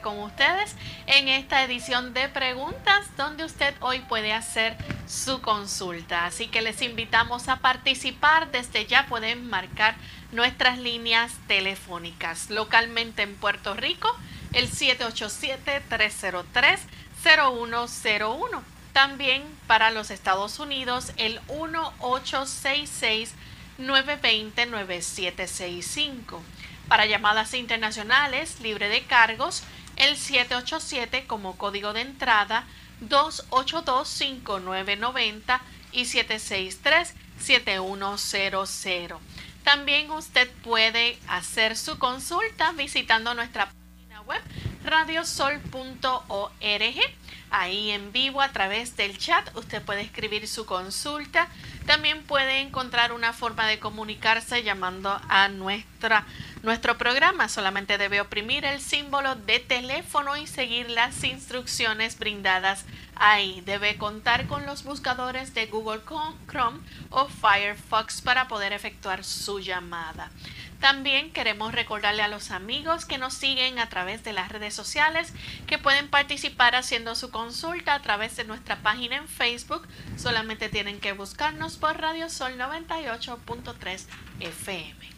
Con ustedes en esta edición de preguntas donde usted hoy puede hacer su consulta. Así que les invitamos a participar. Desde ya pueden marcar nuestras líneas telefónicas. Localmente en Puerto Rico, el 787-303-0101. También para los Estados Unidos, el 1866 920-9765. Para llamadas internacionales libre de cargos, el 787 como código de entrada 282-5990 y 763-7100. También usted puede hacer su consulta visitando nuestra página web radiosol.org. Ahí en vivo a través del chat usted puede escribir su consulta también puede encontrar una forma de comunicarse llamando a nuestra, nuestro programa. Solamente debe oprimir el símbolo de teléfono y seguir las instrucciones brindadas ahí. Debe contar con los buscadores de Google Chrome o Firefox para poder efectuar su llamada. También queremos recordarle a los amigos que nos siguen a través de las redes sociales que pueden participar haciendo su consulta a través de nuestra página en Facebook. Solamente tienen que buscarnos por Radio Sol 98.3 FM.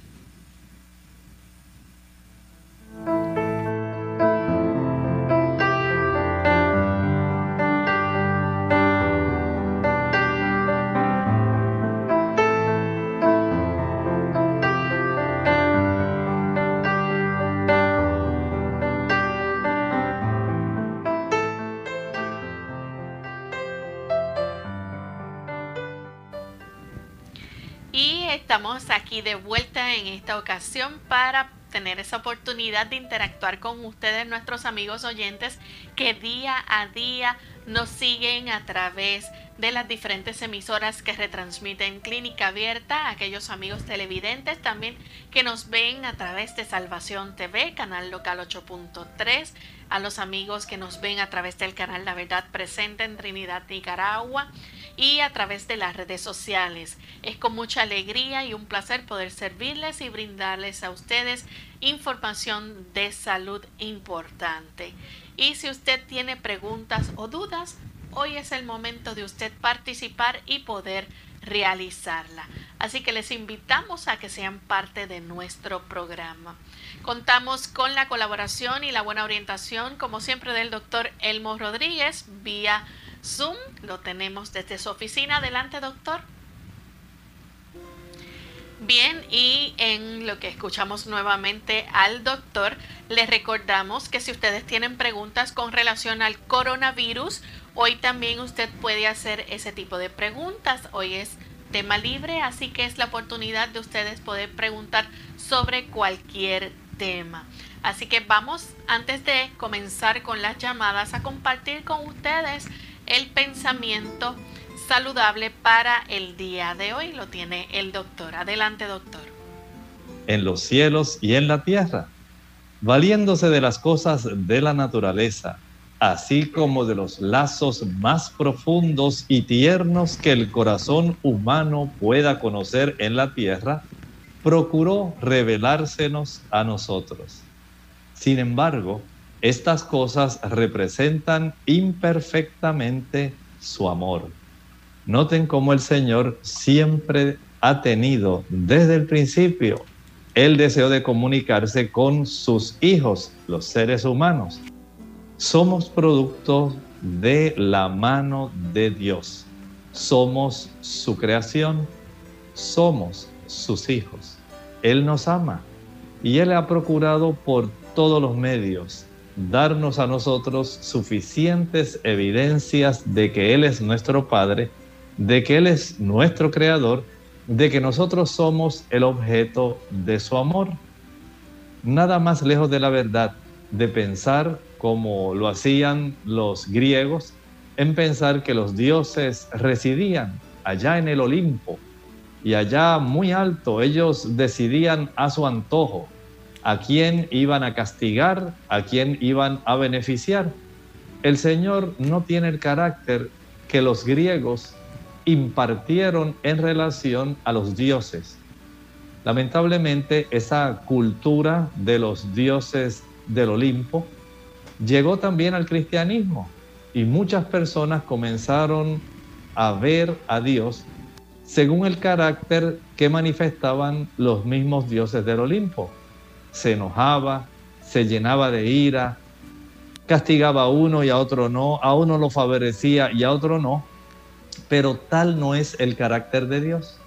Estamos aquí de vuelta en esta ocasión para tener esa oportunidad de interactuar con ustedes, nuestros amigos oyentes, que día a día nos siguen a través de las diferentes emisoras que retransmiten Clínica Abierta, aquellos amigos televidentes también que nos ven a través de Salvación TV, canal local 8.3, a los amigos que nos ven a través del canal La Verdad Presente en Trinidad, Nicaragua, y a través de las redes sociales. Es con mucha alegría y un placer poder servirles y brindarles a ustedes información de salud importante. Y si usted tiene preguntas o dudas, hoy es el momento de usted participar y poder realizarla. Así que les invitamos a que sean parte de nuestro programa. Contamos con la colaboración y la buena orientación, como siempre, del doctor Elmo Rodríguez vía Zoom. Lo tenemos desde su oficina. Adelante, doctor. Bien, y en lo que escuchamos nuevamente al doctor, les recordamos que si ustedes tienen preguntas con relación al coronavirus, hoy también usted puede hacer ese tipo de preguntas. Hoy es tema libre, así que es la oportunidad de ustedes poder preguntar sobre cualquier tema. Así que vamos, antes de comenzar con las llamadas, a compartir con ustedes el pensamiento saludable para el día de hoy. Lo tiene el doctor. Adelante, doctor. en los cielos y en la tierra, valiéndose de las cosas de la naturaleza, así como de los lazos más profundos y tiernos que el corazón humano pueda conocer en la tierra, procuró revelársenos a nosotros. Sin embargo, estas cosas representan imperfectamente su amor. Noten cómo el Señor siempre ha tenido desde el principio el deseo de comunicarse con sus hijos, los seres humanos. Somos producto de la mano de Dios. Somos su creación. Somos sus hijos. Él nos ama y Él ha procurado por todos los medios darnos a nosotros suficientes evidencias de que Él es nuestro Padre, de que Él es nuestro Creador, de que nosotros somos el objeto de su amor. Nada más lejos de la verdad de pensar como lo hacían los griegos, en pensar que los dioses residían allá en el Olimpo y allá muy alto ellos decidían a su antojo a quién iban a castigar, a quién iban a beneficiar. El Señor no tiene el carácter que los griegos impartieron en relación a los dioses. Lamentablemente esa cultura de los dioses del Olimpo llegó también al cristianismo y muchas personas comenzaron a ver a Dios según el carácter que manifestaban los mismos dioses del Olimpo. Se enojaba, se llenaba de ira, castigaba a uno y a otro no, a uno lo favorecía y a otro no, pero tal no es el carácter de Dios.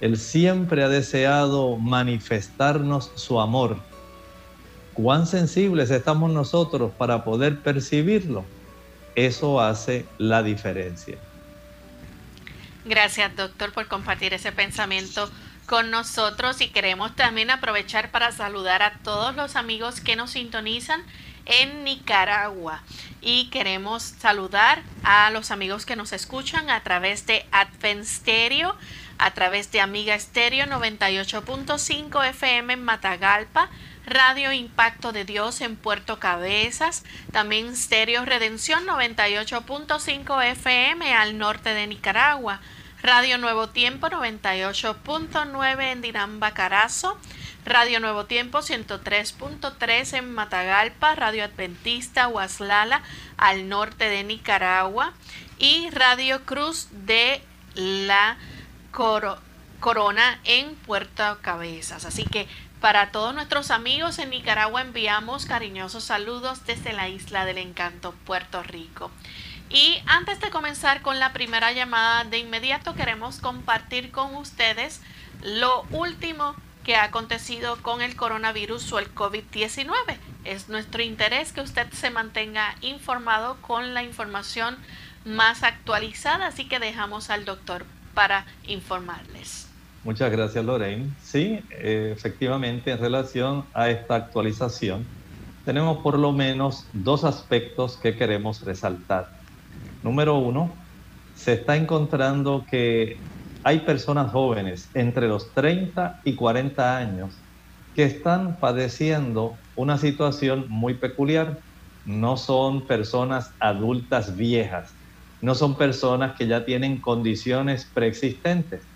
Él siempre ha deseado manifestarnos su amor. Cuán sensibles estamos nosotros para poder percibirlo. Eso hace la diferencia. Gracias, doctor, por compartir ese pensamiento con nosotros y queremos también aprovechar para saludar a todos los amigos que nos sintonizan en Nicaragua y queremos saludar a los amigos que nos escuchan a través de Advent Stereo, a través de Amiga Stereo 98.5 FM en Matagalpa, Radio Impacto de Dios en Puerto Cabezas, también Stereo Redención 98.5 FM al norte de Nicaragua, Radio Nuevo Tiempo 98.9 en Dinamba Carazo, Radio Nuevo Tiempo 103.3 en Matagalpa, Radio Adventista Huaslala al norte de Nicaragua y Radio Cruz de la Corona en Puerto Cabezas. Así que para todos nuestros amigos en Nicaragua enviamos cariñosos saludos desde la isla del encanto, Puerto Rico. Y antes de comenzar con la primera llamada, de inmediato queremos compartir con ustedes lo último que ha acontecido con el coronavirus o el COVID-19. Es nuestro interés que usted se mantenga informado con la información más actualizada, así que dejamos al doctor para informarles. Muchas gracias Lorraine. Sí, efectivamente en relación a esta actualización tenemos por lo menos dos aspectos que queremos resaltar. Número uno, se está encontrando que hay personas jóvenes entre los 30 y 40 años que están padeciendo una situación muy peculiar. No son personas adultas viejas, no son personas que ya tienen condiciones preexistentes.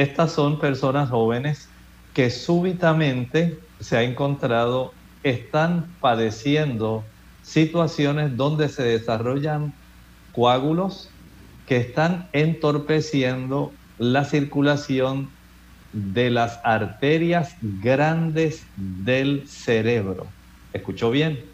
Estas son personas jóvenes que súbitamente se ha encontrado están padeciendo situaciones donde se desarrollan coágulos que están entorpeciendo la circulación de las arterias grandes del cerebro. ¿Escuchó bien?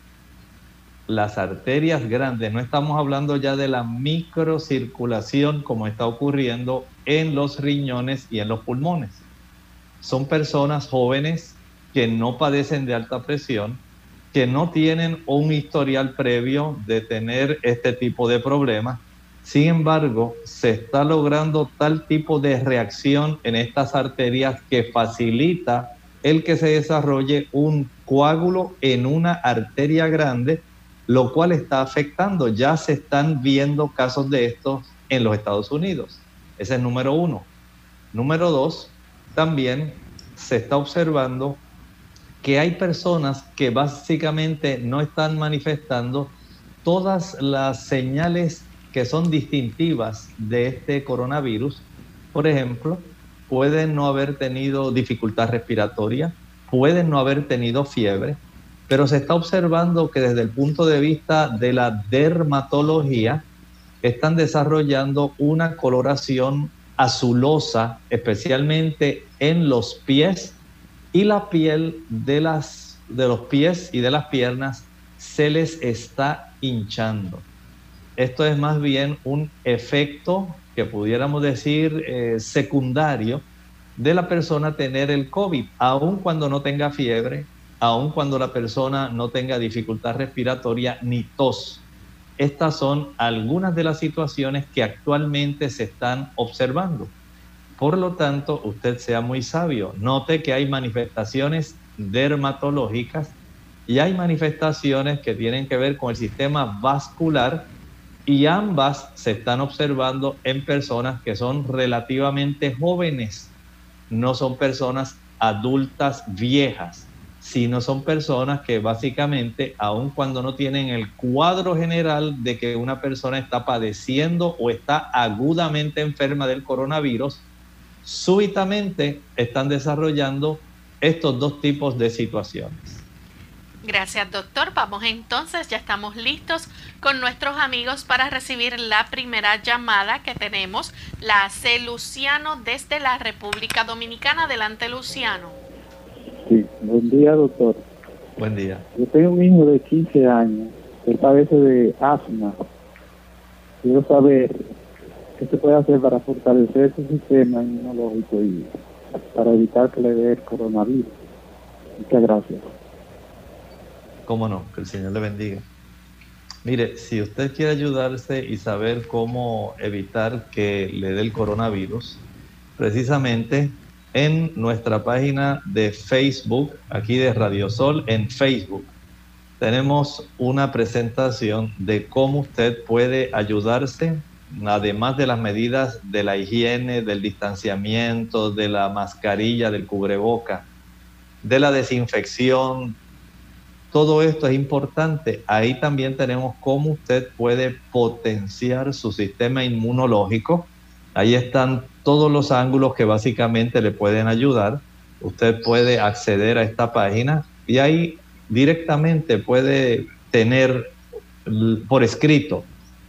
Las arterias grandes, no estamos hablando ya de la microcirculación como está ocurriendo en los riñones y en los pulmones. Son personas jóvenes que no padecen de alta presión, que no tienen un historial previo de tener este tipo de problemas sin embargo, se está logrando tal tipo de reacción en estas arterias que facilita el que se desarrolle un coágulo en una arteria grande, lo cual está afectando. Ya se están viendo casos de estos en los Estados Unidos. Ese es número uno. Número dos, también se está observando que hay personas que básicamente no están manifestando todas las señales que son distintivas de este coronavirus. Por ejemplo, pueden no haber tenido dificultad respiratoria, pueden no haber tenido fiebre, pero se está observando que desde el punto de vista de la dermatología están desarrollando una coloración azulosa, especialmente en los pies y la piel de, las, de los pies y de las piernas se les está hinchando. Esto es más bien un efecto que pudiéramos decir eh, secundario de la persona tener el COVID, aun cuando no tenga fiebre, aun cuando la persona no tenga dificultad respiratoria ni tos. Estas son algunas de las situaciones que actualmente se están observando. Por lo tanto, usted sea muy sabio. Note que hay manifestaciones dermatológicas y hay manifestaciones que tienen que ver con el sistema vascular y ambas se están observando en personas que son relativamente jóvenes, no son personas adultas viejas, sino son personas que básicamente, aun cuando no tienen el cuadro general de que una persona está padeciendo o está agudamente enferma del coronavirus, súbitamente están desarrollando estos dos tipos de situaciones. Gracias, doctor. Vamos entonces, ya estamos listos con nuestros amigos para recibir la primera llamada que tenemos. La hace Luciano desde la República Dominicana. Adelante, Luciano. Sí, buen día, doctor. Buen día. Yo tengo un hijo de 15 años que padece de asma. Quiero saber qué se puede hacer para fortalecer su sistema inmunológico y para evitar que le dé el coronavirus. Muchas gracias. Cómo no, que el Señor le bendiga. Mire, si usted quiere ayudarse y saber cómo evitar que le dé el coronavirus, precisamente en nuestra página de Facebook, aquí de Radio Sol, en Facebook, tenemos una presentación de cómo usted puede ayudarse, además de las medidas de la higiene, del distanciamiento, de la mascarilla, del cubreboca, de la desinfección, todo esto es importante. Ahí también tenemos cómo usted puede potenciar su sistema inmunológico. Ahí están todos los ángulos que básicamente le pueden ayudar. Usted puede acceder a esta página y ahí directamente puede tener por escrito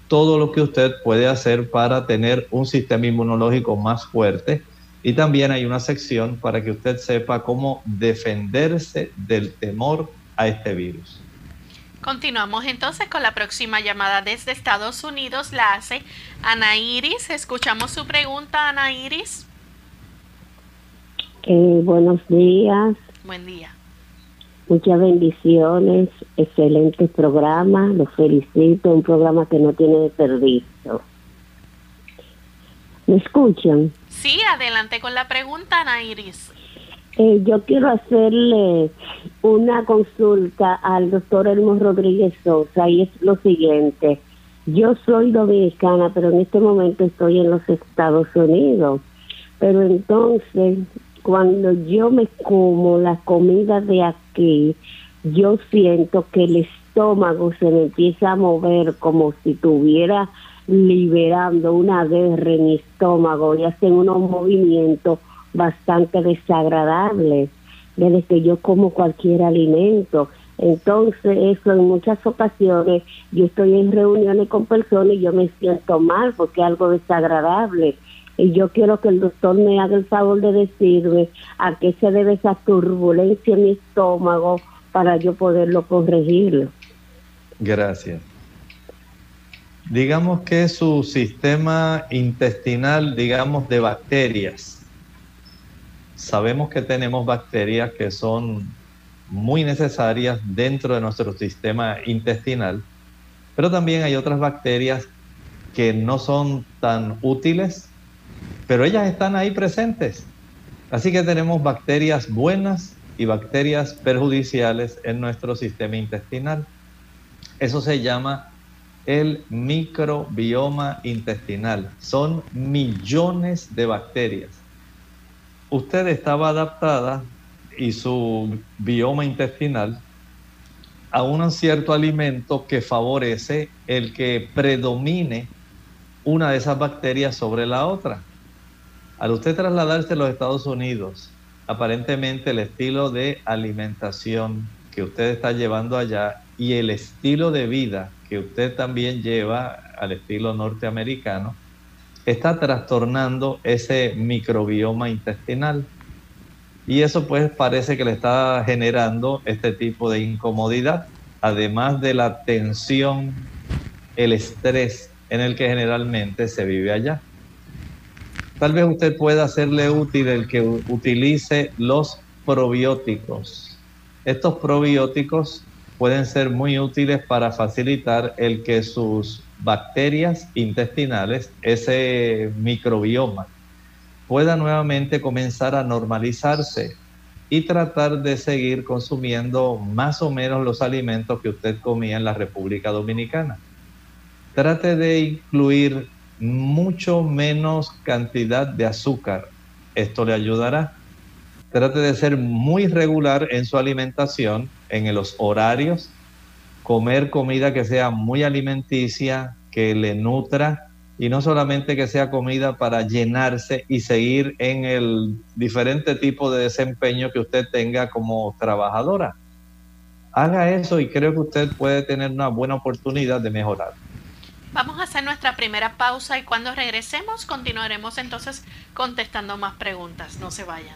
todo lo que usted puede hacer para tener un sistema inmunológico más fuerte. Y también hay una sección para que usted sepa cómo defenderse del temor a este virus. Continuamos entonces con la próxima llamada desde Estados Unidos. La hace Ana Iris. Escuchamos su pregunta, Ana Iris. Eh, buenos días. Buen día. Muchas bendiciones. Excelente programa. Los felicito. Un programa que no tiene desperdicio. ¿Me escuchan? Sí, adelante con la pregunta, Ana Iris. Eh, yo quiero hacerle una consulta al doctor Elmo Rodríguez Sosa y es lo siguiente. Yo soy dominicana, pero en este momento estoy en los Estados Unidos. Pero entonces, cuando yo me como la comida de aquí, yo siento que el estómago se me empieza a mover como si estuviera liberando una guerra en mi estómago y hacen unos movimientos bastante desagradable desde que yo como cualquier alimento. Entonces, eso en muchas ocasiones yo estoy en reuniones con personas y yo me siento mal porque es algo desagradable. Y yo quiero que el doctor me haga el favor de decirme a qué se debe esa turbulencia en mi estómago para yo poderlo corregir. Gracias. Digamos que su sistema intestinal, digamos, de bacterias, sabemos que tenemos bacterias que son muy necesarias dentro de nuestro sistema intestinal, pero también hay otras bacterias que no son tan útiles, pero ellas están ahí presentes. Así que tenemos bacterias buenas y bacterias perjudiciales en nuestro sistema intestinal. Eso se llama el microbioma intestinal. Son millones de bacterias usted estaba adaptada y su bioma intestinal a un cierto alimento que favorece el que predomine una de esas bacterias sobre la otra. Al usted trasladarse a los Estados Unidos, aparentemente el estilo de alimentación que usted está llevando allá y el estilo de vida que usted también lleva al estilo norteamericano, está trastornando ese microbioma intestinal. Y eso pues parece que le está generando este tipo de incomodidad, además de la tensión, el estrés en el que generalmente se vive allá. Tal vez usted pueda hacerle útil el que utilice los probióticos. Estos probióticos pueden ser muy útiles para facilitar el que sus bacterias intestinales, ese microbioma, pueda nuevamente comenzar a normalizarse y tratar de seguir consumiendo más o menos los alimentos que usted comía en la República Dominicana. Trate de incluir mucho menos cantidad de azúcar. Esto le ayudará. Trate de ser muy regular en su alimentación, en los horarios, comer comida que sea muy alimenticia, que le nutra y no solamente que sea comida para llenarse y seguir en el diferente tipo de desempeño que usted tenga como trabajadora. Haga eso y creo que usted puede tener una buena oportunidad de mejorar. Vamos a hacer nuestra primera pausa y cuando regresemos continuaremos entonces contestando más preguntas. No se vayan.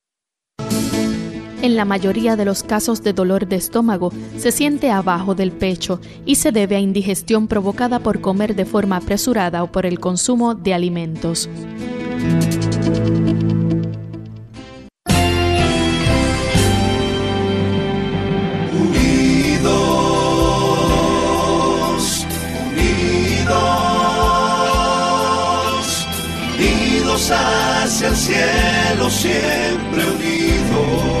En la mayoría de los casos de dolor de estómago se siente abajo del pecho y se debe a indigestión provocada por comer de forma apresurada o por el consumo de alimentos. Unidos, unidos, unidos hacia el cielo, siempre unidos.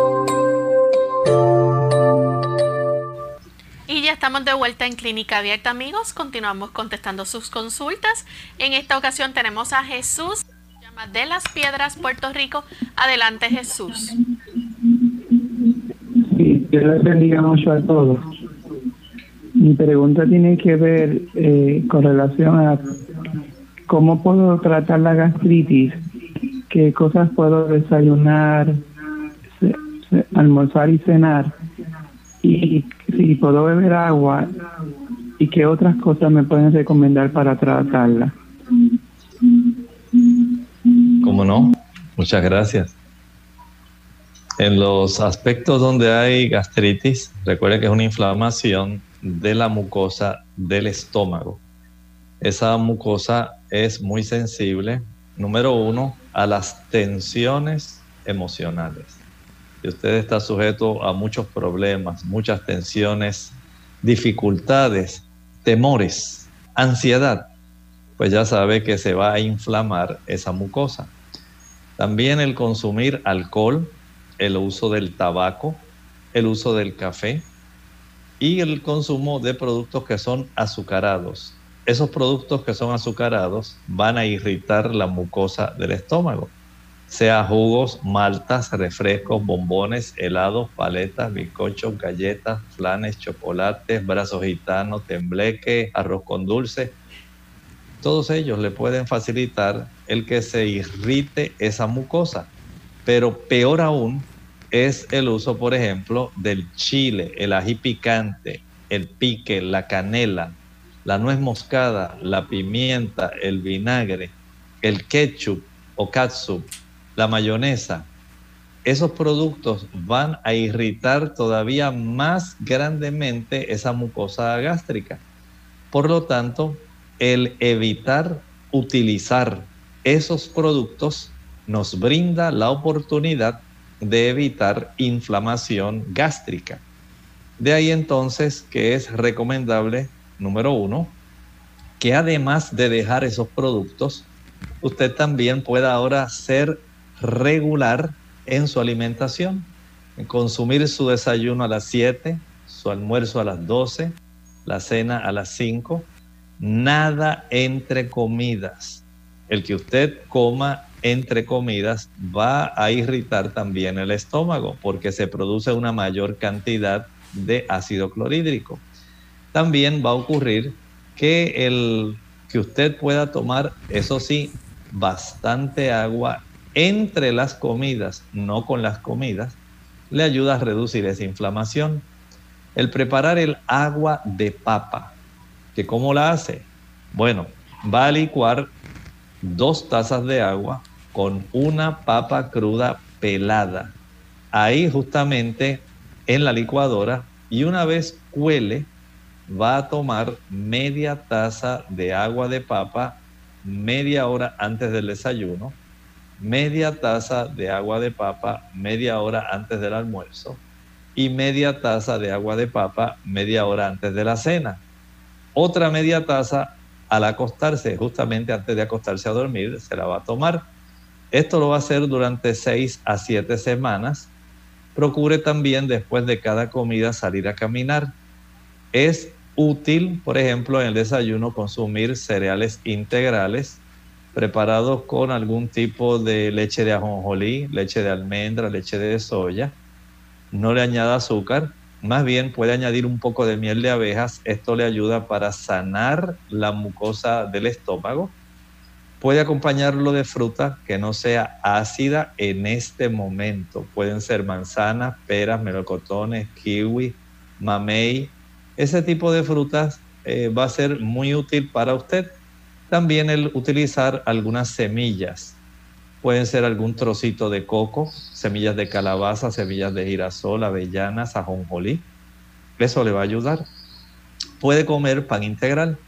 Estamos de vuelta en Clínica Abierta, amigos. Continuamos contestando sus consultas. En esta ocasión tenemos a Jesús, de las Piedras, Puerto Rico. Adelante, Jesús. Sí, Dios les bendiga mucho a todos. Mi pregunta tiene que ver eh, con relación a cómo puedo tratar la gastritis, qué cosas puedo desayunar, almorzar y cenar, y si puedo beber agua, y qué otras cosas me pueden recomendar para tratarla. ¿Cómo no? Muchas gracias. En los aspectos donde hay gastritis, recuerde que es una inflamación de la mucosa del estómago. Esa mucosa es muy sensible, número uno, a las tensiones emocionales. Y usted está sujeto a muchos problemas, muchas tensiones, dificultades, temores, ansiedad, pues ya sabe que se va a inflamar esa mucosa. También el consumir alcohol, el uso del tabaco, el uso del café y el consumo de productos que son azucarados. Esos productos que son azucarados van a irritar la mucosa del estómago sea jugos, maltas, refrescos, bombones, helados, paletas, bizcochos, galletas, flanes, chocolates, brazos gitanos, tembleque, arroz con dulce. Todos ellos le pueden facilitar el que se irrite esa mucosa. Pero peor aún es el uso, por ejemplo, del chile, el ají picante, el pique, la canela, la nuez moscada, la pimienta, el vinagre, el ketchup o catsup, la mayonesa, esos productos van a irritar todavía más grandemente esa mucosa gástrica. Por lo tanto, el evitar utilizar esos productos nos brinda la oportunidad de evitar inflamación gástrica. De ahí entonces que es recomendable, número uno, que además de dejar esos productos, usted también pueda ahora ser regular en su alimentación, en consumir su desayuno a las 7, su almuerzo a las 12, la cena a las 5, nada entre comidas. El que usted coma entre comidas va a irritar también el estómago porque se produce una mayor cantidad de ácido clorhídrico. También va a ocurrir que el que usted pueda tomar, eso sí, bastante agua entre las comidas, no con las comidas, le ayuda a reducir esa inflamación. El preparar el agua de papa, que cómo la hace? Bueno, va a licuar dos tazas de agua con una papa cruda pelada. Ahí justamente en la licuadora y una vez cuele, va a tomar media taza de agua de papa media hora antes del desayuno media taza de agua de papa media hora antes del almuerzo y media taza de agua de papa media hora antes de la cena. Otra media taza al acostarse, justamente antes de acostarse a dormir, se la va a tomar. Esto lo va a hacer durante seis a siete semanas. Procure también después de cada comida salir a caminar. Es útil, por ejemplo, en el desayuno consumir cereales integrales preparados con algún tipo de leche de ajonjolí, leche de almendra, leche de soya. No le añada azúcar, más bien puede añadir un poco de miel de abejas. Esto le ayuda para sanar la mucosa del estómago. Puede acompañarlo de fruta que no sea ácida en este momento. Pueden ser manzanas, peras, melocotones, kiwi, mamey. Ese tipo de frutas eh, va a ser muy útil para usted también el utilizar algunas semillas. Pueden ser algún trocito de coco, semillas de calabaza, semillas de girasol, avellanas, ajonjolí. Eso le va a ayudar. Puede comer pan integral.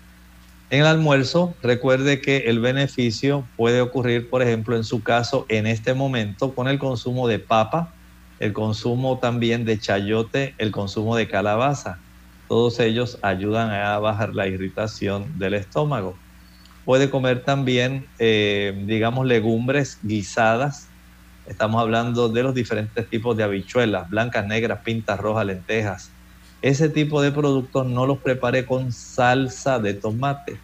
En el almuerzo, recuerde que el beneficio puede ocurrir, por ejemplo, en su caso, en este momento, con el consumo de papa, el consumo también de chayote, el consumo de calabaza. Todos ellos ayudan a bajar la irritación del estómago. Puede comer también, eh, digamos, legumbres guisadas. Estamos hablando de los diferentes tipos de habichuelas, blancas, negras, pintas, rojas, lentejas. Ese tipo de productos no los prepare con salsa de tomate.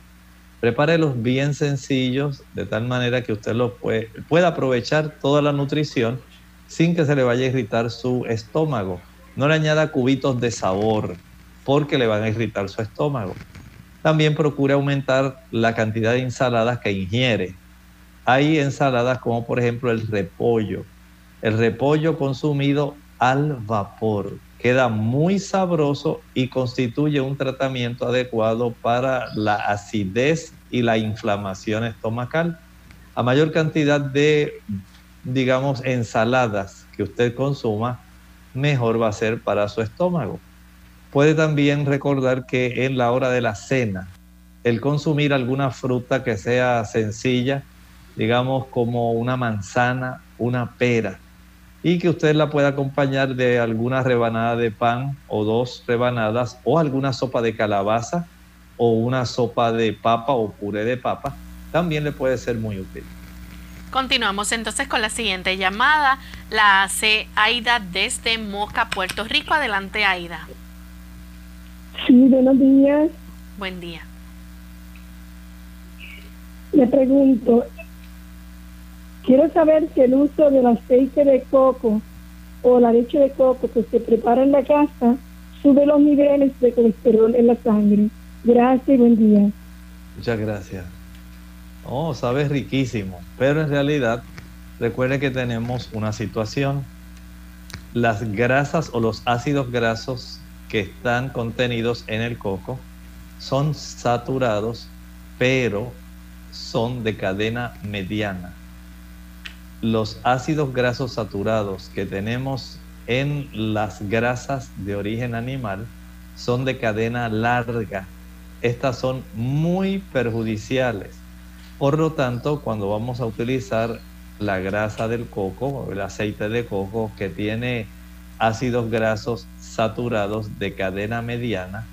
Prepárelos bien sencillos, de tal manera que usted los pueda aprovechar toda la nutrición sin que se le vaya a irritar su estómago. No le añada cubitos de sabor, porque le van a irritar su estómago. También procure aumentar la cantidad de ensaladas que ingiere. Hay ensaladas como por ejemplo el repollo. El repollo consumido al vapor queda muy sabroso y constituye un tratamiento adecuado para la acidez y la inflamación estomacal. A mayor cantidad de, digamos, ensaladas que usted consuma, mejor va a ser para su estómago. Puede también recordar que en la hora de la cena, el consumir alguna fruta que sea sencilla, digamos como una manzana, una pera, y que usted la pueda acompañar de alguna rebanada de pan o dos rebanadas o alguna sopa de calabaza o una sopa de papa o puré de papa, también le puede ser muy útil. Continuamos entonces con la siguiente llamada. La hace Aida desde Moca, Puerto Rico. Adelante, Aida. Sí, buenos días. Buen día. Le pregunto, quiero saber si el uso del aceite de coco o la leche de coco que se prepara en la casa sube los niveles de colesterol en la sangre. Gracias y buen día. Muchas gracias. Oh, sabe riquísimo, pero en realidad recuerde que tenemos una situación. Las grasas o los ácidos grasos que están contenidos en el coco son saturados, pero son de cadena mediana. Los ácidos grasos saturados que tenemos en las grasas de origen animal son de cadena larga. Estas son muy perjudiciales. Por lo tanto, cuando vamos a utilizar la grasa del coco, el aceite de coco que tiene ácidos grasos saturados de cadena mediana,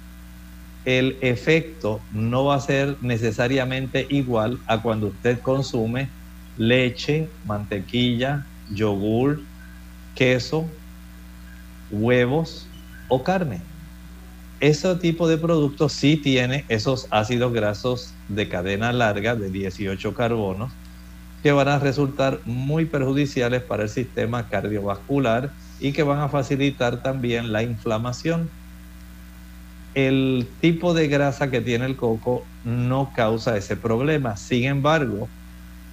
el efecto no va a ser necesariamente igual a cuando usted consume leche, mantequilla, yogur, queso, huevos o carne. Ese tipo de productos sí tiene esos ácidos grasos de cadena larga de 18 carbonos que van a resultar muy perjudiciales para el sistema cardiovascular y que van a facilitar también la inflamación. El tipo de grasa que tiene el coco no causa ese problema. Sin embargo,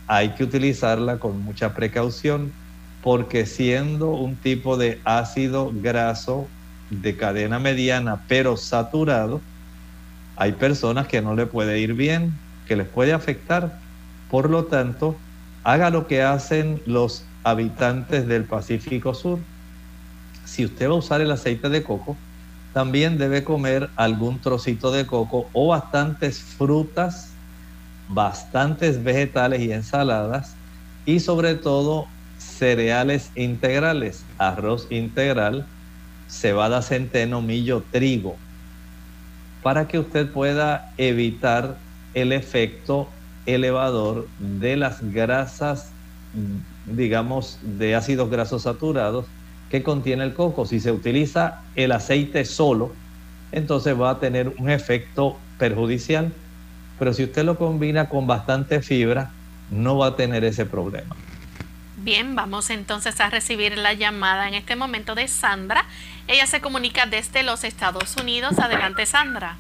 hay que utilizarla con mucha precaución porque siendo un tipo de ácido graso de cadena mediana pero saturado, hay personas que no le puede ir bien, que les puede afectar. Por lo tanto, haga lo que hacen los habitantes del Pacífico Sur si usted va a usar el aceite de coco, también debe comer algún trocito de coco o bastantes frutas, bastantes vegetales y ensaladas y sobre todo cereales integrales, arroz integral, cebada, centeno, millo, trigo, para que usted pueda evitar el efecto elevador de las grasas, digamos, de ácidos grasos saturados que contiene el coco. Si se utiliza el aceite solo, entonces va a tener un efecto perjudicial. Pero si usted lo combina con bastante fibra, no va a tener ese problema. Bien, vamos entonces a recibir la llamada en este momento de Sandra. Ella se comunica desde los Estados Unidos. Adelante, Sandra.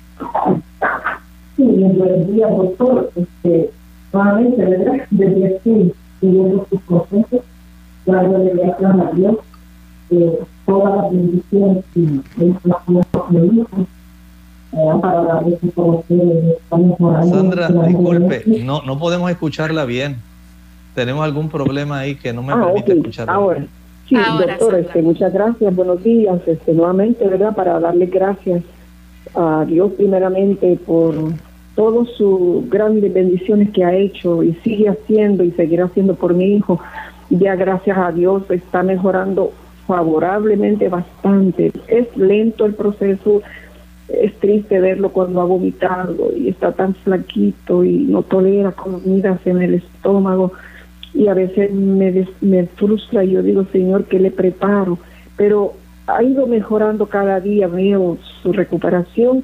Sí, buenos días, doctor. Este, nuevamente, ¿verdad? Desde aquí, pidiendo sus consejos, dándole gracias a Dios todas las bendiciones y Sandra, disculpe, no, no podemos escucharla bien. Tenemos algún problema ahí que no me ah, permite escucharla. Ahora, sí, doctor, este, muchas gracias, buenos días. Este, nuevamente, ¿verdad? Para darle gracias a Dios primeramente por todas sus grandes bendiciones que ha hecho y sigue haciendo y seguirá haciendo por mi hijo. Ya gracias a Dios está mejorando favorablemente bastante. Es lento el proceso, es triste verlo cuando ha vomitado y está tan flaquito y no tolera comidas en el estómago y a veces me, me frustra y yo digo, Señor, ¿qué le preparo? Pero ha ido mejorando cada día, veo su recuperación,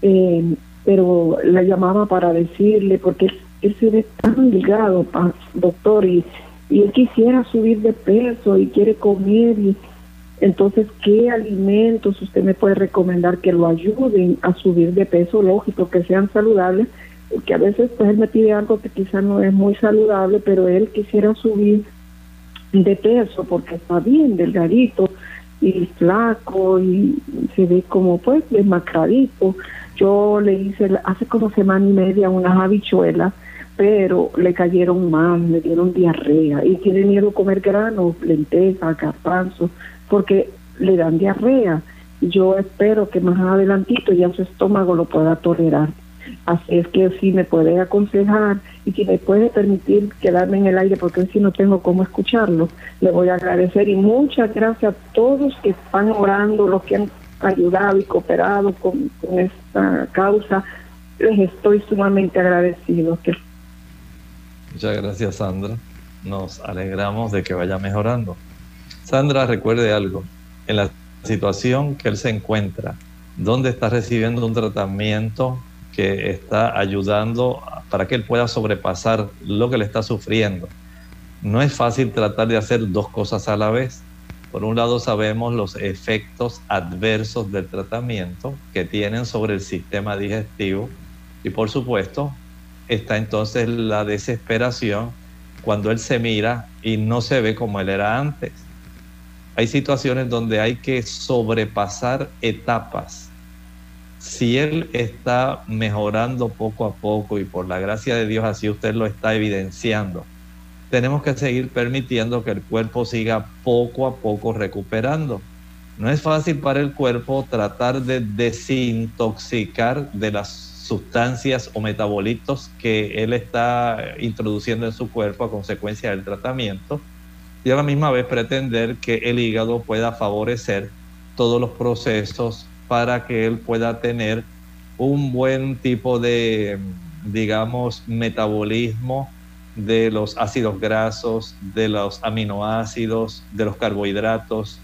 eh, pero la llamaba para decirle, porque él, se ve tan ligado, doctor, y y él quisiera subir de peso y quiere comer y entonces qué alimentos usted me puede recomendar que lo ayuden a subir de peso lógico que sean saludables porque a veces pues él me pide algo que quizás no es muy saludable pero él quisiera subir de peso porque está bien delgadito y flaco y se ve como pues desmacradito. Yo le hice hace como semana y media unas habichuelas pero le cayeron mal, le dieron diarrea y tiene miedo a comer granos, lentejas, garbanzos, porque le dan diarrea. Yo espero que más adelantito ya su estómago lo pueda tolerar. Así es que si me puede aconsejar y si me puede permitir quedarme en el aire porque si no tengo cómo escucharlo, le voy a agradecer y muchas gracias a todos que están orando, los que han ayudado y cooperado con, esta causa. Les estoy sumamente agradecido. Muchas gracias, Sandra. Nos alegramos de que vaya mejorando. Sandra, recuerde algo. En la situación que él se encuentra, donde está recibiendo un tratamiento que está ayudando para que él pueda sobrepasar lo que le está sufriendo. No es fácil tratar de hacer dos cosas a la vez. Por un lado sabemos los efectos adversos del tratamiento que tienen sobre el sistema digestivo y por supuesto está entonces la desesperación cuando él se mira y no se ve como él era antes. Hay situaciones donde hay que sobrepasar etapas si Él está mejorando poco a poco y por la gracia de Dios así usted lo está evidenciando, tenemos que seguir permitiendo que el cuerpo siga poco a poco recuperando. No es fácil para el cuerpo tratar de desintoxicar de las sustancias o metabolitos que él está introduciendo en su cuerpo a consecuencia del tratamiento y a la misma vez pretender que el hígado pueda favorecer todos los procesos para que él pueda tener un buen tipo de, digamos, metabolismo de los ácidos grasos, de los aminoácidos, de los carbohidratos.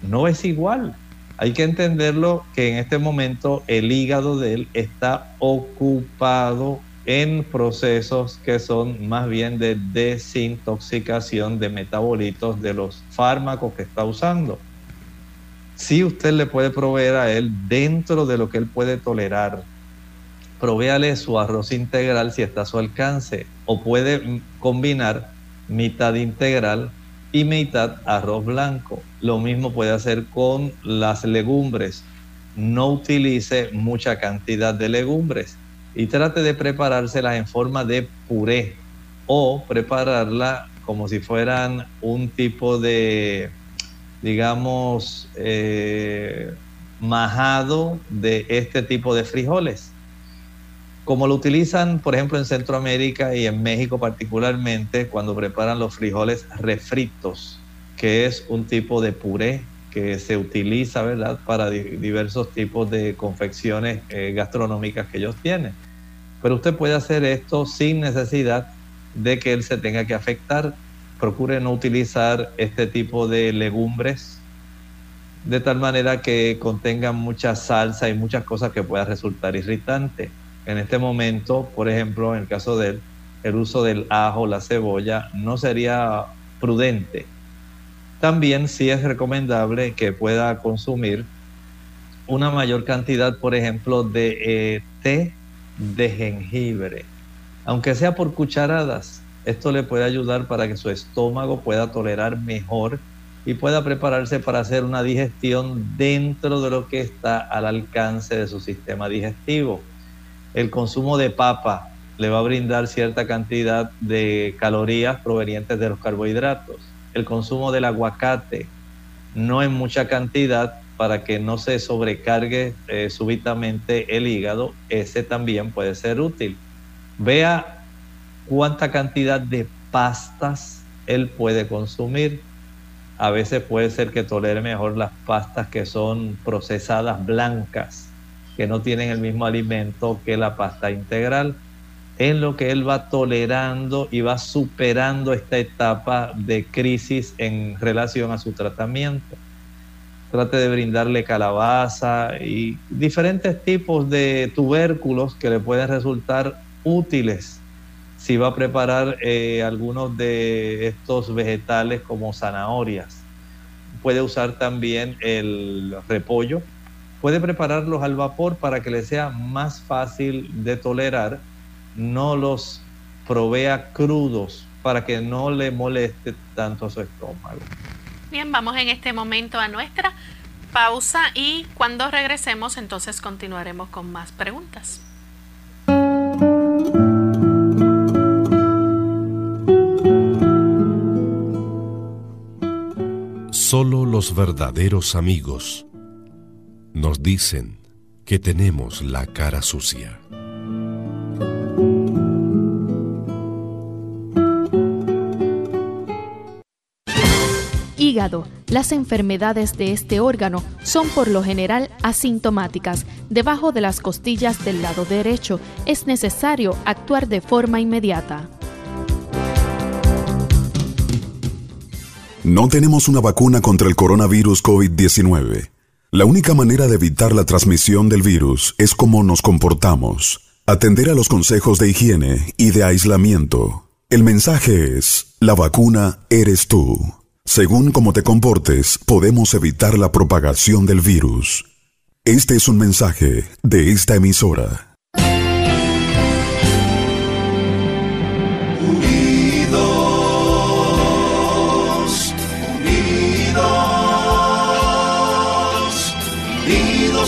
No es igual. Hay que entenderlo que en este momento el hígado de él está ocupado en procesos que son más bien de desintoxicación de metabolitos de los fármacos que está usando si usted le puede proveer a él dentro de lo que él puede tolerar. Provéale su arroz integral si está a su alcance o puede combinar mitad integral y mitad arroz blanco. Lo mismo puede hacer con las legumbres. No utilice mucha cantidad de legumbres y trate de preparárselas en forma de puré o prepararla como si fueran un tipo de digamos, eh, majado de este tipo de frijoles. Como lo utilizan, por ejemplo, en Centroamérica y en México particularmente, cuando preparan los frijoles refritos, que es un tipo de puré que se utiliza, ¿verdad?, para diversos tipos de confecciones eh, gastronómicas que ellos tienen. Pero usted puede hacer esto sin necesidad de que él se tenga que afectar procure no utilizar este tipo de legumbres de tal manera que contengan mucha salsa y muchas cosas que puedan resultar irritante. En este momento, por ejemplo, en el caso del el uso del ajo, la cebolla, no sería prudente. También sí es recomendable que pueda consumir una mayor cantidad, por ejemplo, de eh, té de jengibre, aunque sea por cucharadas. Esto le puede ayudar para que su estómago pueda tolerar mejor y pueda prepararse para hacer una digestión dentro de lo que está al alcance de su sistema digestivo. El consumo de papa le va a brindar cierta cantidad de calorías provenientes de los carbohidratos. El consumo del aguacate, no en mucha cantidad para que no se sobrecargue eh, súbitamente el hígado, ese también puede ser útil. Vea cuánta cantidad de pastas él puede consumir. A veces puede ser que tolere mejor las pastas que son procesadas blancas, que no tienen el mismo alimento que la pasta integral, en lo que él va tolerando y va superando esta etapa de crisis en relación a su tratamiento. Trate de brindarle calabaza y diferentes tipos de tubérculos que le pueden resultar útiles si va a preparar eh, algunos de estos vegetales como zanahorias. Puede usar también el repollo. Puede prepararlos al vapor para que le sea más fácil de tolerar. No los provea crudos para que no le moleste tanto a su estómago. Bien, vamos en este momento a nuestra pausa y cuando regresemos entonces continuaremos con más preguntas. Solo los verdaderos amigos nos dicen que tenemos la cara sucia. Hígado. Las enfermedades de este órgano son por lo general asintomáticas. Debajo de las costillas del lado derecho es necesario actuar de forma inmediata. No tenemos una vacuna contra el coronavirus COVID-19. La única manera de evitar la transmisión del virus es cómo nos comportamos, atender a los consejos de higiene y de aislamiento. El mensaje es, la vacuna eres tú. Según cómo te comportes, podemos evitar la propagación del virus. Este es un mensaje de esta emisora.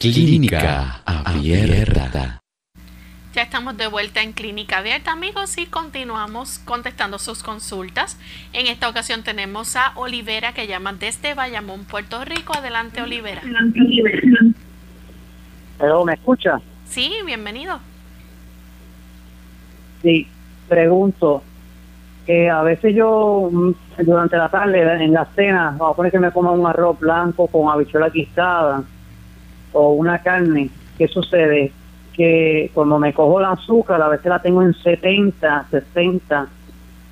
Clínica Abierta. Ya estamos de vuelta en Clínica Abierta, amigos, y continuamos contestando sus consultas. En esta ocasión tenemos a Olivera que llama desde Bayamón, Puerto Rico. Adelante, Olivera. Pero, ¿me escucha? Sí, bienvenido. Sí, pregunto que a veces yo mm, durante la tarde en la cena, vamos a poner que me coma un arroz blanco con habichuela quistada o una carne, ¿qué sucede? Que cuando me cojo la azúcar, a veces la tengo en 70, 60,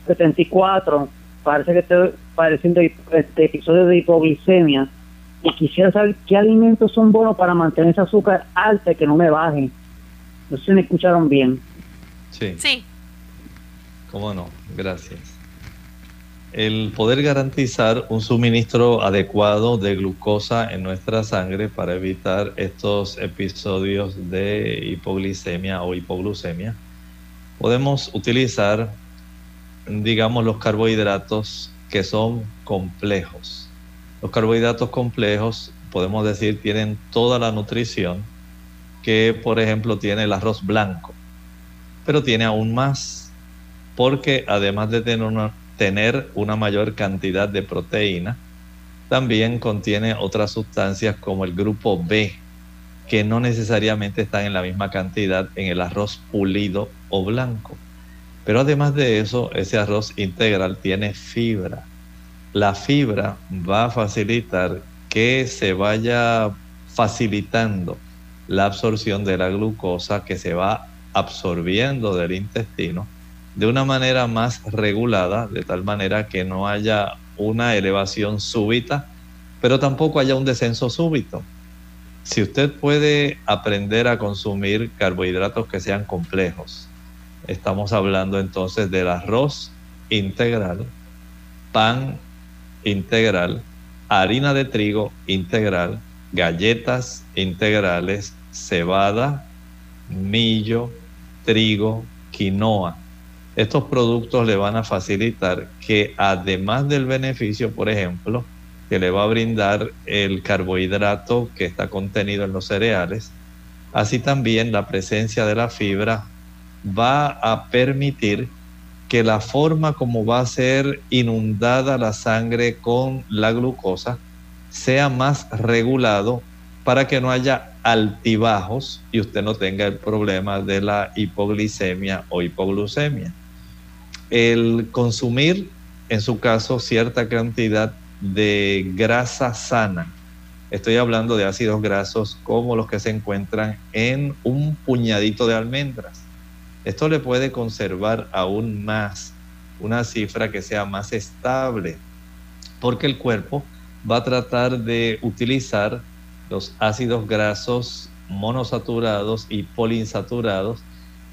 74, parece que estoy padeciendo este episodio de hipoglicemia y quisiera saber qué alimentos son buenos para mantener ese azúcar alta y que no me baje. No sé si me escucharon bien. Sí. Sí. ¿Cómo no? Gracias el poder garantizar un suministro adecuado de glucosa en nuestra sangre para evitar estos episodios de hipoglicemia o hipoglucemia, podemos utilizar, digamos, los carbohidratos que son complejos. Los carbohidratos complejos, podemos decir, tienen toda la nutrición que, por ejemplo, tiene el arroz blanco, pero tiene aún más, porque además de tener una tener una mayor cantidad de proteína. También contiene otras sustancias como el grupo B, que no necesariamente están en la misma cantidad en el arroz pulido o blanco. Pero además de eso, ese arroz integral tiene fibra. La fibra va a facilitar que se vaya facilitando la absorción de la glucosa que se va absorbiendo del intestino de una manera más regulada, de tal manera que no haya una elevación súbita, pero tampoco haya un descenso súbito. Si usted puede aprender a consumir carbohidratos que sean complejos, estamos hablando entonces del arroz integral, pan integral, harina de trigo integral, galletas integrales, cebada, millo, trigo, quinoa estos productos le van a facilitar que además del beneficio, por ejemplo, que le va a brindar el carbohidrato que está contenido en los cereales, así también la presencia de la fibra va a permitir que la forma como va a ser inundada la sangre con la glucosa sea más regulado para que no haya altibajos y usted no tenga el problema de la hipoglicemia o hipoglucemia el consumir, en su caso, cierta cantidad de grasa sana. Estoy hablando de ácidos grasos como los que se encuentran en un puñadito de almendras. Esto le puede conservar aún más una cifra que sea más estable, porque el cuerpo va a tratar de utilizar los ácidos grasos monosaturados y poliinsaturados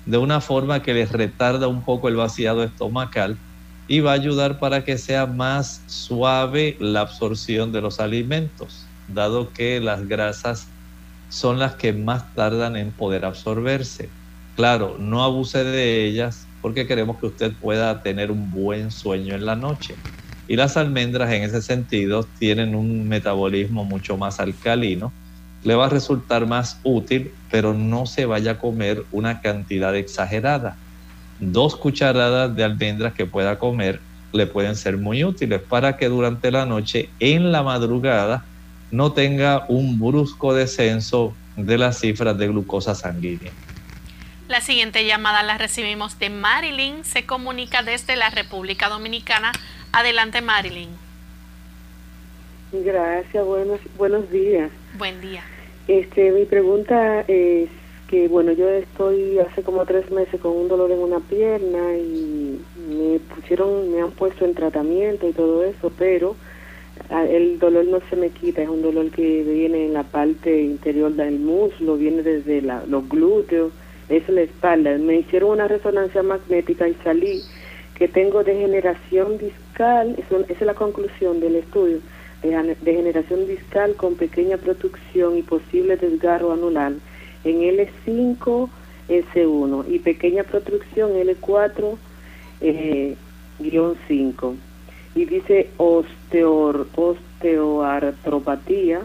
de una forma que les retarda un poco el vaciado estomacal y va a ayudar para que sea más suave la absorción de los alimentos, dado que las grasas son las que más tardan en poder absorberse. Claro, no abuse de ellas porque queremos que usted pueda tener un buen sueño en la noche. Y las almendras en ese sentido tienen un metabolismo mucho más alcalino. Le va a resultar más útil, pero no se vaya a comer una cantidad exagerada. Dos cucharadas de almendras que pueda comer le pueden ser muy útiles para que durante la noche, en la madrugada, no tenga un brusco descenso de las cifras de glucosa sanguínea. La siguiente llamada la recibimos de Marilyn, se comunica desde la República Dominicana. Adelante Marilyn. Gracias, buenos, buenos días. Buen día. Este, mi pregunta es que, bueno, yo estoy hace como tres meses con un dolor en una pierna y me pusieron, me han puesto en tratamiento y todo eso, pero ah, el dolor no se me quita, es un dolor que viene en la parte interior del muslo, viene desde los glúteos, es la espalda. Me hicieron una resonancia magnética y salí que tengo degeneración discal, esa es la conclusión del estudio, degeneración discal con pequeña producción y posible desgarro anular en L5, S1 y pequeña producción L4, eh, 5. Y dice osteor, osteoartropatía,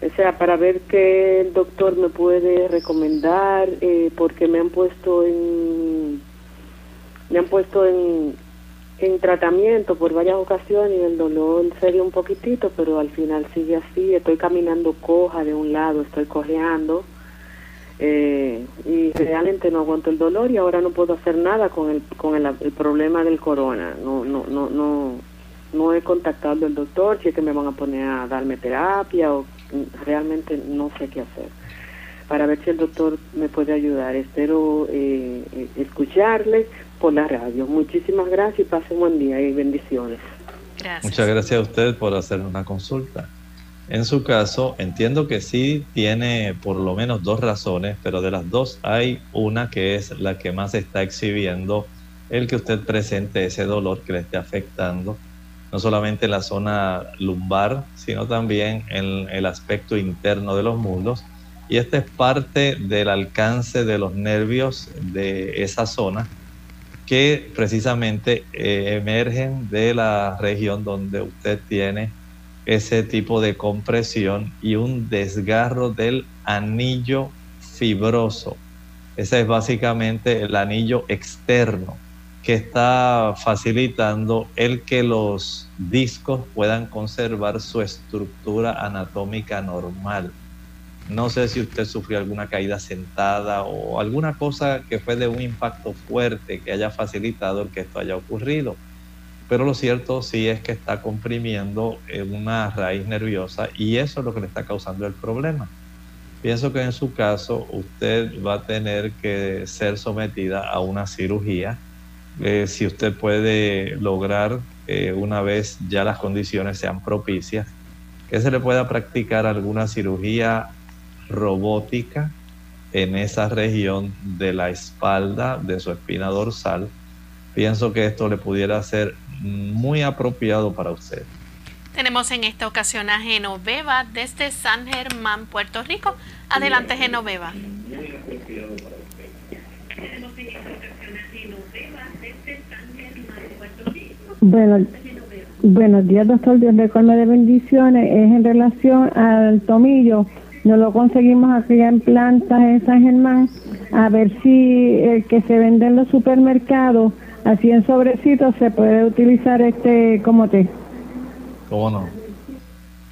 o sea, para ver qué el doctor me puede recomendar, eh, porque me han puesto en me han puesto en, en tratamiento por varias ocasiones y el dolor se dio un poquitito, pero al final sigue así. Estoy caminando coja de un lado, estoy cojeando eh, y realmente no aguanto el dolor y ahora no puedo hacer nada con el con el, el problema del corona. No no no no no he contactado al doctor si es que me van a poner a darme terapia o realmente no sé qué hacer para ver si el doctor me puede ayudar. Espero eh, eh, escucharle por la radio. Muchísimas gracias y pase un buen día y bendiciones. Muchas gracias a usted por hacer una consulta. En su caso, entiendo que sí tiene por lo menos dos razones, pero de las dos hay una que es la que más está exhibiendo el que usted presente ese dolor que le esté afectando, no solamente en la zona lumbar, sino también en el aspecto interno de los muslos y esta es parte del alcance de los nervios de esa zona que precisamente eh, emergen de la región donde usted tiene ese tipo de compresión y un desgarro del anillo fibroso. Ese es básicamente el anillo externo que está facilitando el que los discos puedan conservar su estructura anatómica normal. No sé si usted sufrió alguna caída sentada o alguna cosa que fue de un impacto fuerte que haya facilitado el que esto haya ocurrido. Pero lo cierto sí es que está comprimiendo una raíz nerviosa y eso es lo que le está causando el problema. Pienso que en su caso usted va a tener que ser sometida a una cirugía. Eh, si usted puede lograr, eh, una vez ya las condiciones sean propicias, que se le pueda practicar alguna cirugía robótica en esa región de la espalda de su espina dorsal, pienso que esto le pudiera ser muy apropiado para usted. Tenemos en esta ocasión a Genoveva desde San Germán, Puerto Rico. Adelante, Genoveva. Bueno, buenos días, doctor. Dios le colme de bendiciones. Es en relación al tomillo no lo conseguimos aquí en plantas en San Germán, a ver si el que se vende en los supermercados, así en sobrecitos, se puede utilizar este como té. ¿Cómo no?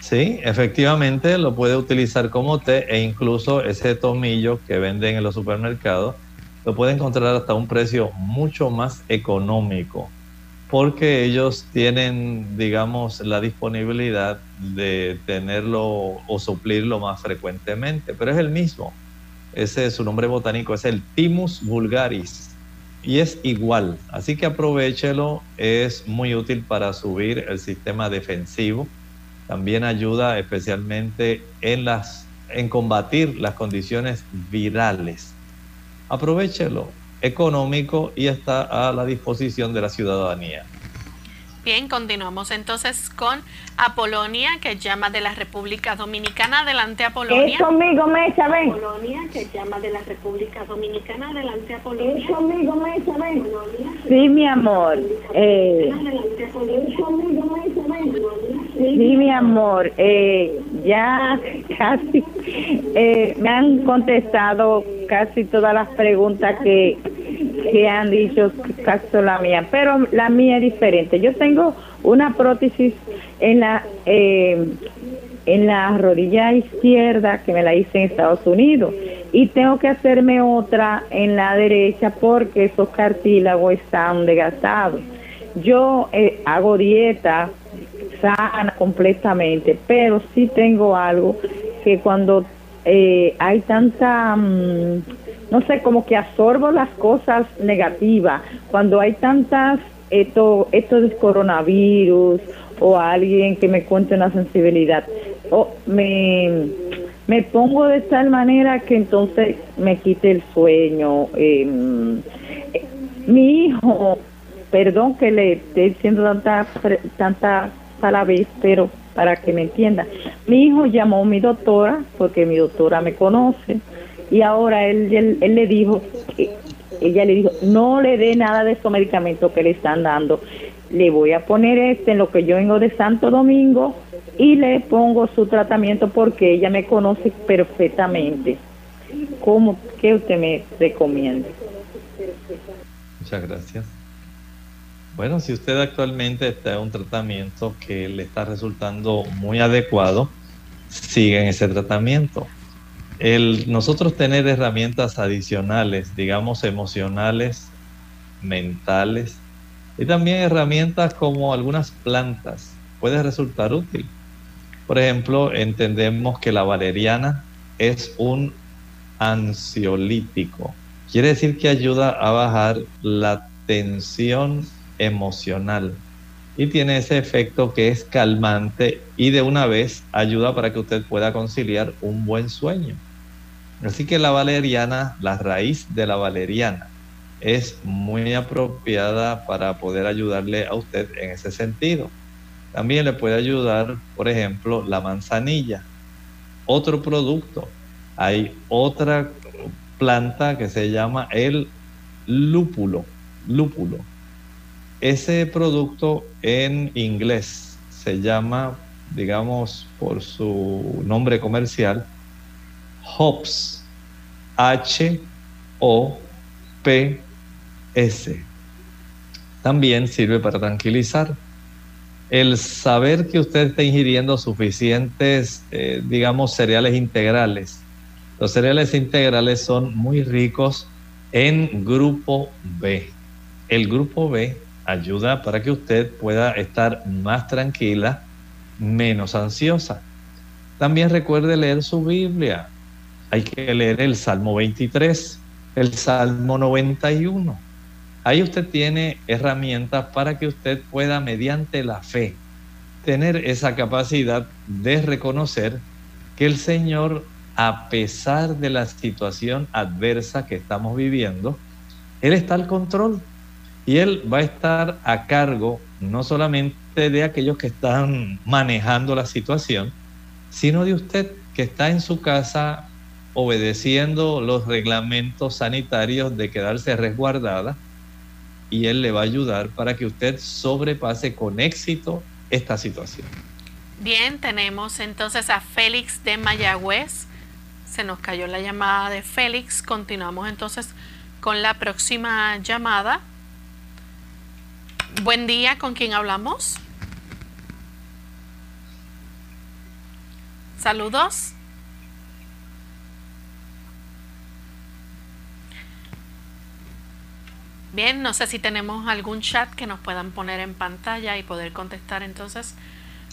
Sí, efectivamente lo puede utilizar como té e incluso ese tomillo que venden en los supermercados lo puede encontrar hasta un precio mucho más económico porque ellos tienen, digamos, la disponibilidad de tenerlo o suplirlo más frecuentemente, pero es el mismo. Ese es su nombre botánico, es el Timus vulgaris y es igual. Así que aprovechelo, es muy útil para subir el sistema defensivo. También ayuda especialmente en, las, en combatir las condiciones virales. Aprovechelo económico y está a la disposición de la ciudadanía. Bien, continuamos entonces con Apolonia, que llama de la República Dominicana. Adelante, Apolonia. Es conmigo, Mecha, ven. Apolonia, que llama de la República Dominicana. Adelante, Apolonia. Es conmigo, Mecha, ven. Sí, mi amor. Eh, sí, mi amor. Eh, ya casi eh, me han contestado casi todas las preguntas que que han dicho caso la mía, pero la mía es diferente. Yo tengo una prótesis en la eh, en la rodilla izquierda que me la hice en Estados Unidos y tengo que hacerme otra en la derecha porque esos cartílagos están desgastados. Yo eh, hago dieta sana completamente, pero sí tengo algo que cuando eh, hay tanta mm, no sé, como que absorbo las cosas negativas. Cuando hay tantas, esto, esto del coronavirus o alguien que me cuente una sensibilidad, o me, me pongo de tal manera que entonces me quite el sueño. Em, mi hijo, perdón que le esté diciendo tanta, tanta palabras, pero para que me entienda, mi hijo llamó a mi doctora, porque mi doctora me conoce, y ahora él, él, le dijo, ella le dijo, no le dé nada de estos medicamentos que le están dando, le voy a poner este en lo que yo vengo de Santo Domingo y le pongo su tratamiento porque ella me conoce perfectamente. ¿Cómo, ¿Qué usted me recomienda? Muchas gracias. Bueno, si usted actualmente está en un tratamiento que le está resultando muy adecuado, sigue en ese tratamiento el nosotros tener herramientas adicionales, digamos emocionales, mentales, y también herramientas como algunas plantas, puede resultar útil. Por ejemplo, entendemos que la valeriana es un ansiolítico. Quiere decir que ayuda a bajar la tensión emocional y tiene ese efecto que es calmante y de una vez ayuda para que usted pueda conciliar un buen sueño. Así que la valeriana, la raíz de la valeriana, es muy apropiada para poder ayudarle a usted en ese sentido. También le puede ayudar, por ejemplo, la manzanilla. Otro producto, hay otra planta que se llama el lúpulo. Lúpulo. Ese producto en inglés se llama, digamos, por su nombre comercial, hops. H-O-P-S. También sirve para tranquilizar. El saber que usted está ingiriendo suficientes, eh, digamos, cereales integrales. Los cereales integrales son muy ricos en grupo B. El grupo B ayuda para que usted pueda estar más tranquila, menos ansiosa. También recuerde leer su Biblia hay que leer el Salmo 23, el Salmo 91. Ahí usted tiene herramientas para que usted pueda, mediante la fe, tener esa capacidad de reconocer que el Señor, a pesar de la situación adversa que estamos viviendo, Él está al control y Él va a estar a cargo no solamente de aquellos que están manejando la situación, sino de usted que está en su casa obedeciendo los reglamentos sanitarios de quedarse resguardada y él le va a ayudar para que usted sobrepase con éxito esta situación. Bien, tenemos entonces a Félix de Mayagüez. Se nos cayó la llamada de Félix. Continuamos entonces con la próxima llamada. Buen día, ¿con quién hablamos? Saludos. Bien, no sé si tenemos algún chat que nos puedan poner en pantalla y poder contestar entonces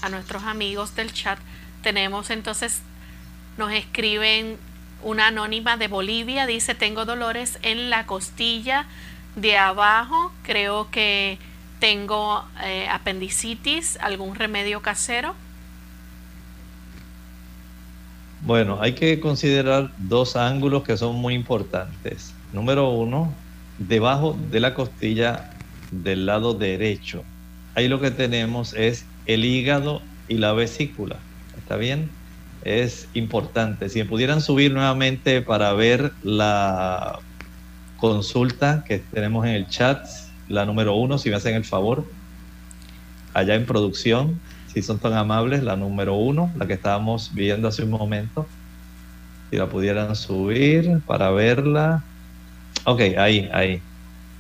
a nuestros amigos del chat. Tenemos entonces, nos escriben una anónima de Bolivia, dice, tengo dolores en la costilla de abajo, creo que tengo eh, apendicitis, algún remedio casero. Bueno, hay que considerar dos ángulos que son muy importantes. Número uno, debajo de la costilla del lado derecho. Ahí lo que tenemos es el hígado y la vesícula. ¿Está bien? Es importante. Si me pudieran subir nuevamente para ver la consulta que tenemos en el chat, la número uno, si me hacen el favor. Allá en producción, si son tan amables, la número uno, la que estábamos viendo hace un momento. Si la pudieran subir para verla. Ok, ahí, ahí.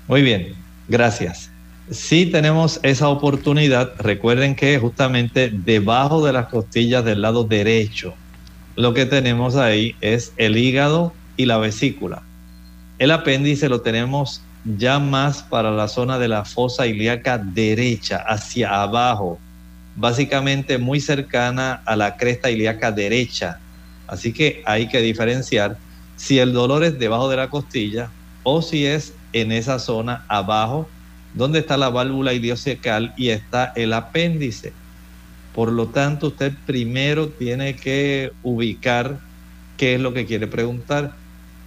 Muy bien, gracias. Si tenemos esa oportunidad, recuerden que justamente debajo de las costillas del lado derecho, lo que tenemos ahí es el hígado y la vesícula. El apéndice lo tenemos ya más para la zona de la fosa ilíaca derecha, hacia abajo, básicamente muy cercana a la cresta ilíaca derecha. Así que hay que diferenciar si el dolor es debajo de la costilla o si es en esa zona abajo, donde está la válvula iliocecal y está el apéndice. Por lo tanto, usted primero tiene que ubicar qué es lo que quiere preguntar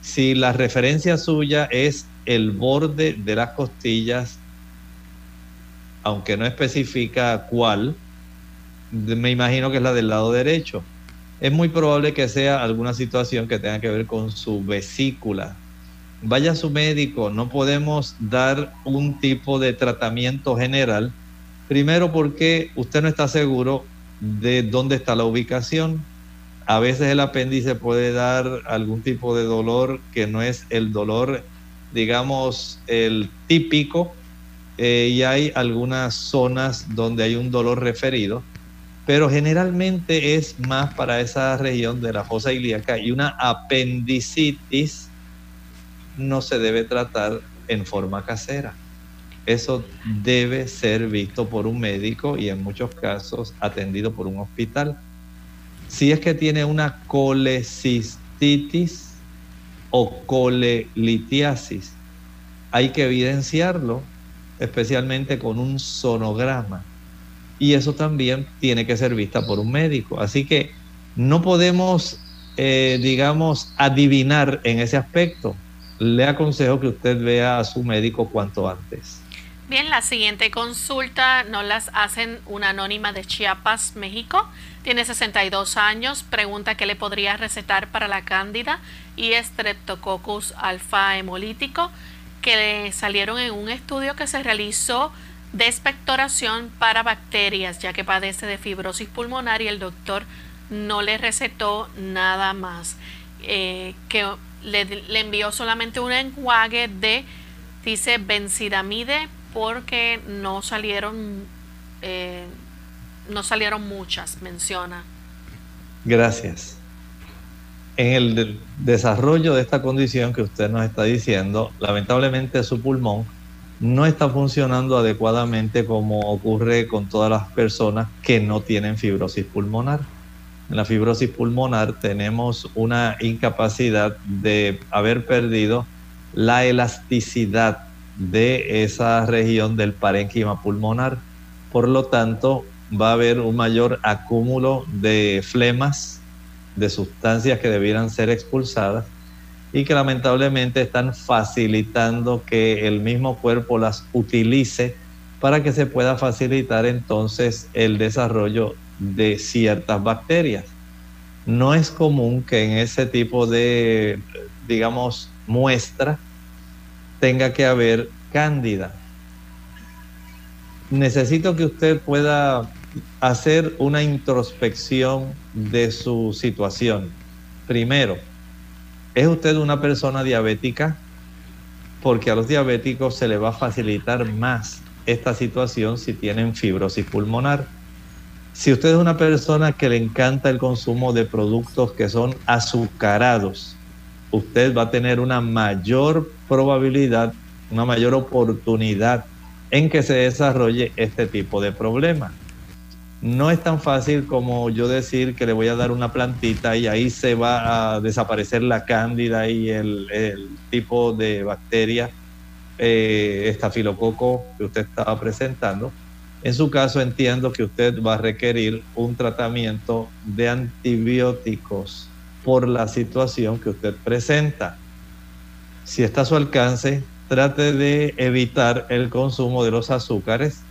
si la referencia suya es el borde de las costillas, aunque no especifica cuál, me imagino que es la del lado derecho. Es muy probable que sea alguna situación que tenga que ver con su vesícula. Vaya a su médico, no podemos dar un tipo de tratamiento general. Primero porque usted no está seguro de dónde está la ubicación a veces el apéndice puede dar algún tipo de dolor que no es el dolor, digamos, el típico, eh, y hay algunas zonas donde hay un dolor referido, pero generalmente es más para esa región de la fosa ilíaca y una apendicitis no se debe tratar en forma casera. Eso debe ser visto por un médico y en muchos casos atendido por un hospital si es que tiene una colecistitis o colelitiasis, hay que evidenciarlo, especialmente con un sonograma. Y eso también tiene que ser vista por un médico. Así que no podemos, eh, digamos, adivinar en ese aspecto. Le aconsejo que usted vea a su médico cuanto antes. Bien, la siguiente consulta nos las hacen una anónima de Chiapas, México. Tiene 62 años. Pregunta qué le podría recetar para la cándida y Streptococcus alfa hemolítico que salieron en un estudio que se realizó de expectoración para bacterias, ya que padece de fibrosis pulmonar y el doctor no le recetó nada más. Eh, que le, envió solamente un enjuague de, dice, bencidamide porque no salieron, eh, no salieron muchas, menciona. Gracias. En el desarrollo de esta condición que usted nos está diciendo, lamentablemente su pulmón no está funcionando adecuadamente como ocurre con todas las personas que no tienen fibrosis pulmonar. En la fibrosis pulmonar tenemos una incapacidad de haber perdido la elasticidad de esa región del parénquima pulmonar. Por lo tanto, va a haber un mayor acúmulo de flemas, de sustancias que debieran ser expulsadas y que lamentablemente están facilitando que el mismo cuerpo las utilice para que se pueda facilitar entonces el desarrollo de ciertas bacterias. No es común que en ese tipo de, digamos, muestra tenga que haber cándida. Necesito que usted pueda hacer una introspección de su situación. Primero, ¿es usted una persona diabética? Porque a los diabéticos se le va a facilitar más esta situación si tienen fibrosis pulmonar. Si usted es una persona que le encanta el consumo de productos que son azucarados, usted va a tener una mayor probabilidad, una mayor oportunidad en que se desarrolle este tipo de problema. No es tan fácil como yo decir que le voy a dar una plantita y ahí se va a desaparecer la cándida y el, tipo de bacteria eh, estafilococo que usted estaba presentando. En su caso entiendo que usted va a requerir un tratamiento de antibióticos por la situación que usted presenta. Si está a su alcance, trate de evitar el consumo de los azúcares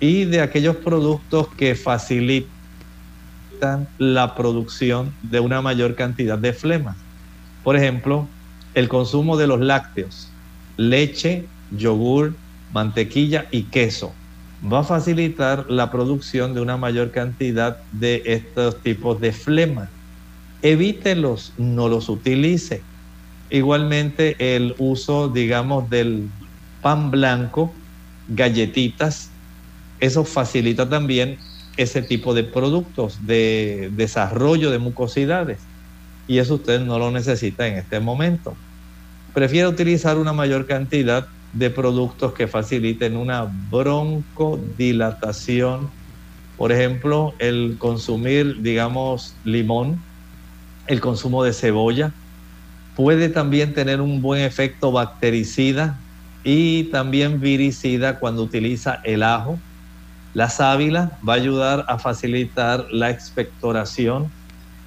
y de aquellos productos que facilitan la producción de una mayor cantidad de flemas. Por ejemplo, el consumo de los lácteos, leche, yogur, mantequilla y queso va a facilitar la producción de una mayor cantidad de estos tipos de flemas. Evítelos, no los utilice. Igualmente el uso, digamos, del pan blanco, galletitas, eso facilita también ese tipo de productos de desarrollo de mucosidades. Y eso usted no lo necesita en este momento. Prefiere utilizar una mayor cantidad de productos que faciliten una broncodilatación. Por ejemplo, el consumir, digamos, limón, el consumo de cebolla, puede también tener un buen efecto bactericida y también viricida cuando utiliza el ajo. La sábila va a ayudar a facilitar la expectoración.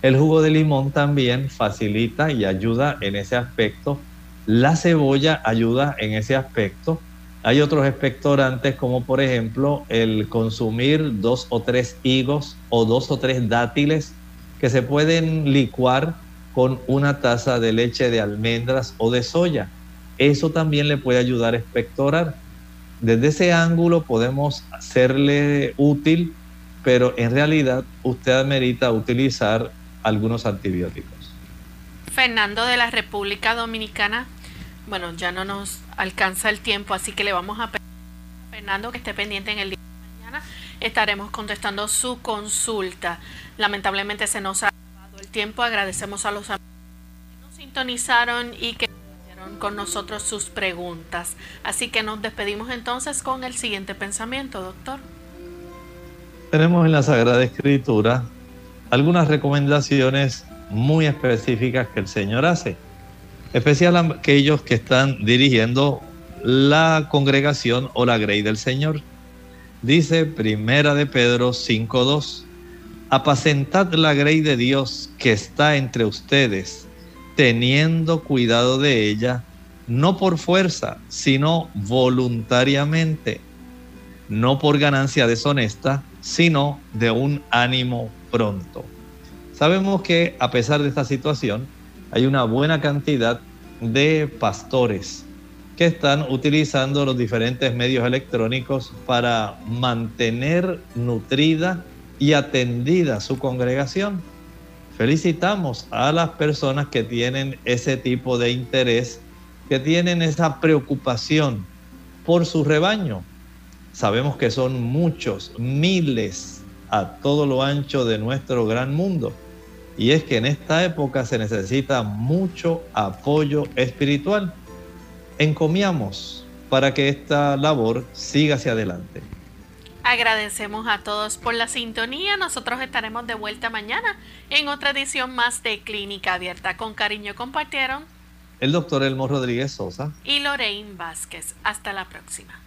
El jugo de limón también facilita y ayuda en ese aspecto. La cebolla ayuda en ese aspecto. Hay otros expectorantes como por ejemplo el consumir dos o tres higos o dos o tres dátiles que se pueden licuar con una taza de leche de almendras o de soya. Eso también le puede ayudar a expectorar. Desde ese ángulo podemos hacerle útil, pero en realidad usted amerita utilizar algunos antibióticos. Fernando de la República Dominicana, bueno, ya no nos alcanza el tiempo, así que le vamos a pedir a Fernando que esté pendiente en el día de mañana. Estaremos contestando su consulta. Lamentablemente se nos ha el tiempo. Agradecemos a los amigos que nos sintonizaron y que hicieron con nosotros sus preguntas. Así que nos despedimos entonces con el siguiente pensamiento, doctor. Tenemos en la Sagrada Escritura algunas recomendaciones muy específicas que el Señor hace, especial aquellos que están dirigiendo la congregación o la grey del Señor. Dice Primera de Pedro 5.2 apacentad la grey de Dios que está entre ustedes, teniendo cuidado de ella, no por fuerza, sino voluntariamente, no por ganancia deshonesta, sino de un ánimo pronto. Sabemos que a pesar de esta situación, hay una buena cantidad de pastores que están utilizando los diferentes medios electrónicos para mantener nutrida y atendida su congregación. Felicitamos a las personas que tienen ese tipo de interés, que tienen esa preocupación por su rebaño. Sabemos que son muchos, miles a todo lo ancho de nuestro gran mundo. Y es que en esta época se necesita mucho apoyo espiritual. Encomiamos para que esta labor siga hacia adelante. Agradecemos a todos por la sintonía. Nosotros estaremos de vuelta mañana en otra edición más de Clínica Abierta. Con cariño compartieron el doctor Elmo Rodríguez Sosa y Lorraine Vázquez. Hasta la próxima.